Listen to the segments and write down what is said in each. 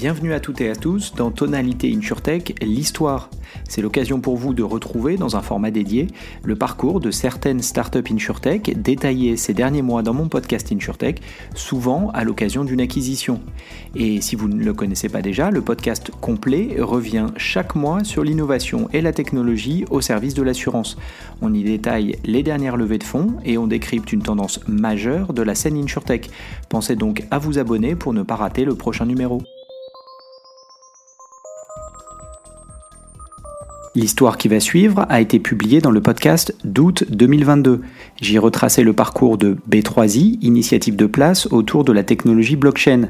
Bienvenue à toutes et à tous dans Tonalité InsurTech, l'histoire. C'est l'occasion pour vous de retrouver dans un format dédié le parcours de certaines startups InsurTech détaillées ces derniers mois dans mon podcast InsurTech, souvent à l'occasion d'une acquisition. Et si vous ne le connaissez pas déjà, le podcast complet revient chaque mois sur l'innovation et la technologie au service de l'assurance. On y détaille les dernières levées de fonds et on décrypte une tendance majeure de la scène InsurTech. Pensez donc à vous abonner pour ne pas rater le prochain numéro. L'histoire qui va suivre a été publiée dans le podcast d'août 2022. J'y retracé le parcours de B3I, initiative de place autour de la technologie blockchain.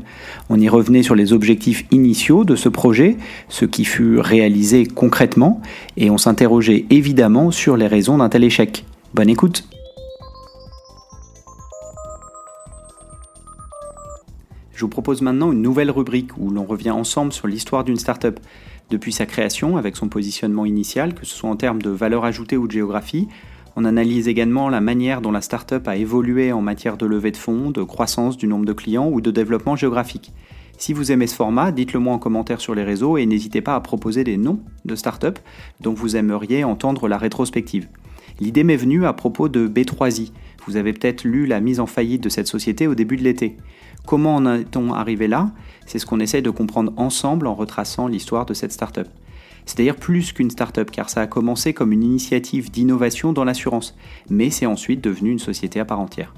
On y revenait sur les objectifs initiaux de ce projet, ce qui fut réalisé concrètement, et on s'interrogeait évidemment sur les raisons d'un tel échec. Bonne écoute Je vous propose maintenant une nouvelle rubrique où l'on revient ensemble sur l'histoire d'une startup depuis sa création avec son positionnement initial, que ce soit en termes de valeur ajoutée ou de géographie. On analyse également la manière dont la startup a évolué en matière de levée de fonds, de croissance du nombre de clients ou de développement géographique. Si vous aimez ce format, dites-le moi en commentaire sur les réseaux et n'hésitez pas à proposer des noms de startups dont vous aimeriez entendre la rétrospective. L'idée m'est venue à propos de B3I. Vous avez peut-être lu la mise en faillite de cette société au début de l'été. Comment en est-on arrivé là? C'est ce qu'on essaie de comprendre ensemble en retraçant l'histoire de cette startup. C'est d'ailleurs plus qu'une startup car ça a commencé comme une initiative d'innovation dans l'assurance, mais c'est ensuite devenu une société à part entière.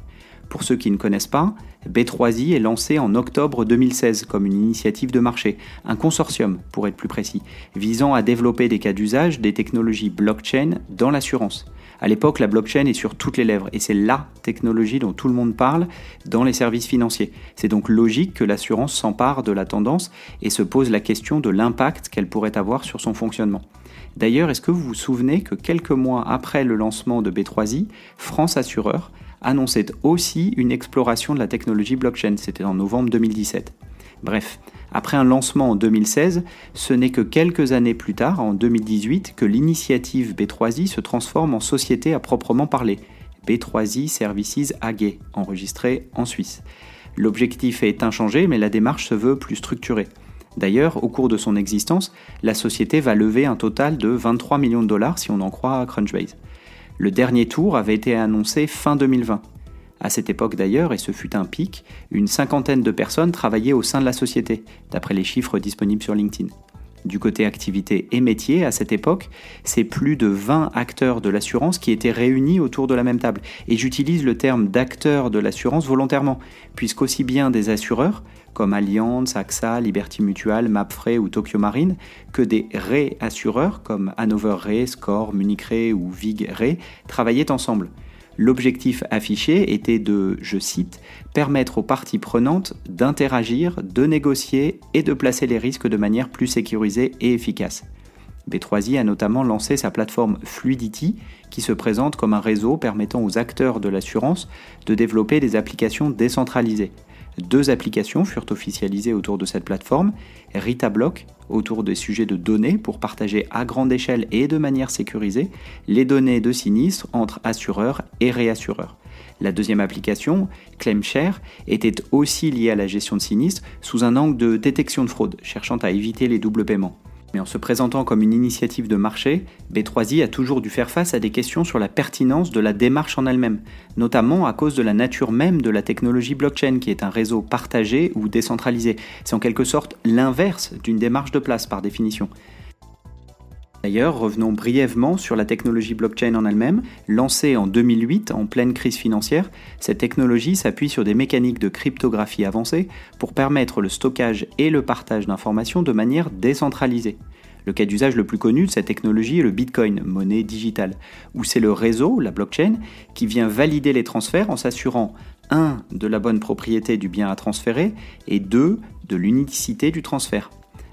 Pour ceux qui ne connaissent pas, B3I est lancé en octobre 2016 comme une initiative de marché, un consortium pour être plus précis, visant à développer des cas d'usage des technologies blockchain dans l'assurance. À l'époque, la blockchain est sur toutes les lèvres et c'est la technologie dont tout le monde parle dans les services financiers. C'est donc logique que l'assurance s'empare de la tendance et se pose la question de l'impact qu'elle pourrait avoir sur son fonctionnement. D'ailleurs, est-ce que vous vous souvenez que quelques mois après le lancement de B3I, France Assureur annonçait aussi une exploration de la technologie blockchain, c'était en novembre 2017. Bref, après un lancement en 2016, ce n'est que quelques années plus tard, en 2018, que l'initiative B3I se transforme en société à proprement parler, B3I Services AG, enregistrée en Suisse. L'objectif est inchangé, mais la démarche se veut plus structurée. D'ailleurs, au cours de son existence, la société va lever un total de 23 millions de dollars si on en croit à Crunchbase. Le dernier tour avait été annoncé fin 2020. À cette époque d'ailleurs, et ce fut un pic, une cinquantaine de personnes travaillaient au sein de la société, d'après les chiffres disponibles sur LinkedIn. Du côté activité et métier, à cette époque, c'est plus de 20 acteurs de l'assurance qui étaient réunis autour de la même table. Et j'utilise le terme d'acteurs de l'assurance volontairement, puisqu'aussi bien des assureurs, comme Allianz, AXA, Liberty Mutual, Mapfre ou Tokyo Marine, que des réassureurs, comme Hanover Re, Score, Munich Re ou Vig Re, travaillaient ensemble. L'objectif affiché était de, je cite, permettre aux parties prenantes d'interagir, de négocier et de placer les risques de manière plus sécurisée et efficace. B3I a notamment lancé sa plateforme Fluidity, qui se présente comme un réseau permettant aux acteurs de l'assurance de développer des applications décentralisées. Deux applications furent officialisées autour de cette plateforme, RitaBlock autour des sujets de données pour partager à grande échelle et de manière sécurisée les données de sinistres entre assureurs et réassureurs. La deuxième application, ClaimShare, était aussi liée à la gestion de sinistres sous un angle de détection de fraude, cherchant à éviter les doubles paiements. Mais en se présentant comme une initiative de marché, B3I a toujours dû faire face à des questions sur la pertinence de la démarche en elle-même, notamment à cause de la nature même de la technologie blockchain qui est un réseau partagé ou décentralisé. C'est en quelque sorte l'inverse d'une démarche de place par définition. D'ailleurs, revenons brièvement sur la technologie blockchain en elle-même. Lancée en 2008 en pleine crise financière, cette technologie s'appuie sur des mécaniques de cryptographie avancées pour permettre le stockage et le partage d'informations de manière décentralisée. Le cas d'usage le plus connu de cette technologie est le Bitcoin, monnaie digitale, où c'est le réseau, la blockchain, qui vient valider les transferts en s'assurant 1. de la bonne propriété du bien à transférer et 2. de l'unicité du transfert.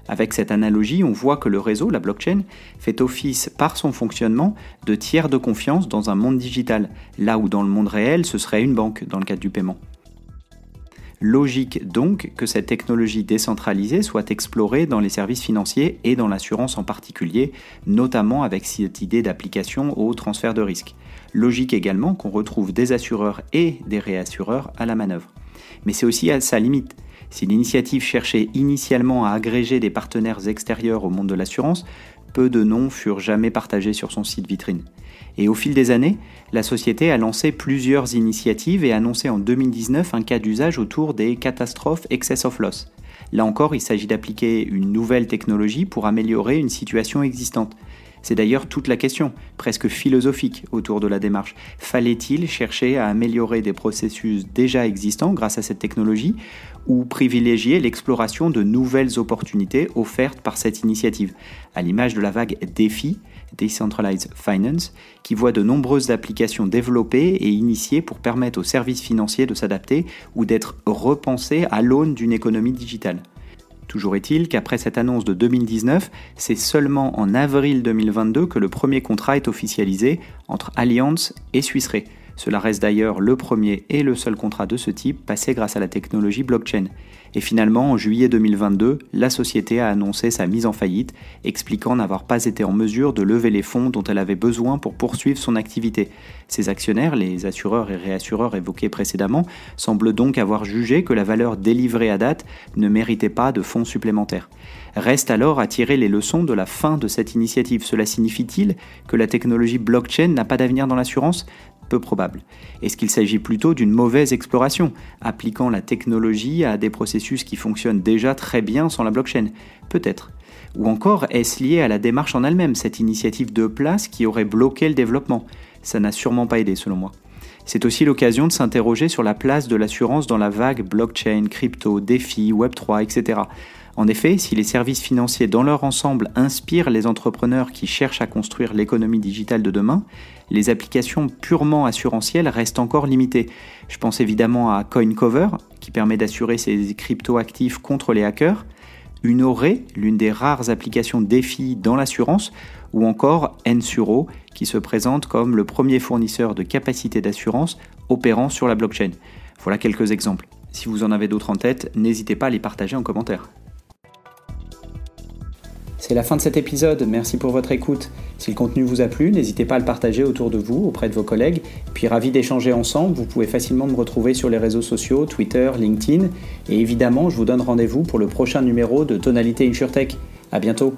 Avec cette analogie, on voit que le réseau, la blockchain, fait office par son fonctionnement de tiers de confiance dans un monde digital, là où dans le monde réel ce serait une banque dans le cadre du paiement. Logique donc que cette technologie décentralisée soit explorée dans les services financiers et dans l'assurance en particulier, notamment avec cette idée d'application au transfert de risque. Logique également qu'on retrouve des assureurs et des réassureurs à la manœuvre. Mais c'est aussi à sa limite Si l'initiative cherchait initialement à agréger des partenaires extérieurs au monde de l'assurance, peu de noms furent jamais partagés sur son site vitrine. Et au fil des années, la société a lancé plusieurs initiatives et annoncé en 2019 un cas d'usage autour des catastrophes excess of loss. Là encore, il s'agit d'appliquer une nouvelle technologie pour améliorer une situation existante. C'est d'ailleurs toute la question, presque philosophique, autour de la démarche. Fallait-il chercher à améliorer des processus déjà existants grâce à cette technologie ou privilégier l'exploration de nouvelles opportunités offertes par cette initiative, à l'image de la vague DeFi, Decentralized Finance, qui voit de nombreuses applications développées et initiées pour permettre aux services financiers de s'adapter ou d'être repensés à l'aune d'une économie digitale. Toujours est-il qu'après cette annonce de 2019, c'est seulement en avril 2022 que le premier contrat est officialisé entre Allianz et Swiss Re. Cela reste d'ailleurs le premier et le seul contrat de ce type passé grâce à la technologie blockchain. Et finalement, en juillet 2022, la société a annoncé sa mise en faillite, expliquant n'avoir pas été en mesure de lever les fonds dont elle avait besoin pour poursuivre son activité. Ses actionnaires, les assureurs et réassureurs évoqués précédemment, semblent donc avoir jugé que la valeur délivrée à date ne méritait pas de fonds supplémentaires. Reste alors à tirer les leçons de la fin de cette initiative. Cela signifie-t-il que la technologie blockchain n'a pas d'avenir dans l'assurance? Peu probable. Est-ce qu'il s'agit plutôt d'une mauvaise exploration, appliquant la technologie à des processus qui fonctionnent déjà très bien sans la blockchain? Peut-être. Ou encore, est-ce lié à la démarche en elle-même, cette initiative de place qui aurait bloqué le développement? Ça n'a sûrement pas aidé selon moi. C'est aussi l'occasion de s'interroger sur la place de l'assurance dans la vague blockchain, crypto, défi, Web3, etc. En effet, si les services financiers dans leur ensemble inspirent les entrepreneurs qui cherchent à construire l'économie digitale de demain, les applications purement assurantielles restent encore limitées. Je pense évidemment à CoinCover, qui permet d'assurer ses crypto-actifs contre les hackers, Unoré, l'une des rares applications défi dans l'assurance, ou encore Ensuro, qui se présente comme le premier fournisseur de capacité d'assurance opérant sur la blockchain. Voilà quelques exemples. Si vous en avez d'autres en tête, n'hésitez pas à les partager en commentaire. C'est la fin de cet épisode, merci pour votre écoute. Si le contenu vous a plu, n'hésitez pas à le partager autour de vous, auprès de vos collègues. Puis ravi d'échanger ensemble, vous pouvez facilement me retrouver sur les réseaux sociaux, Twitter, LinkedIn. Et évidemment, je vous donne rendez-vous pour le prochain numéro de Tonalité InsurTech. A bientôt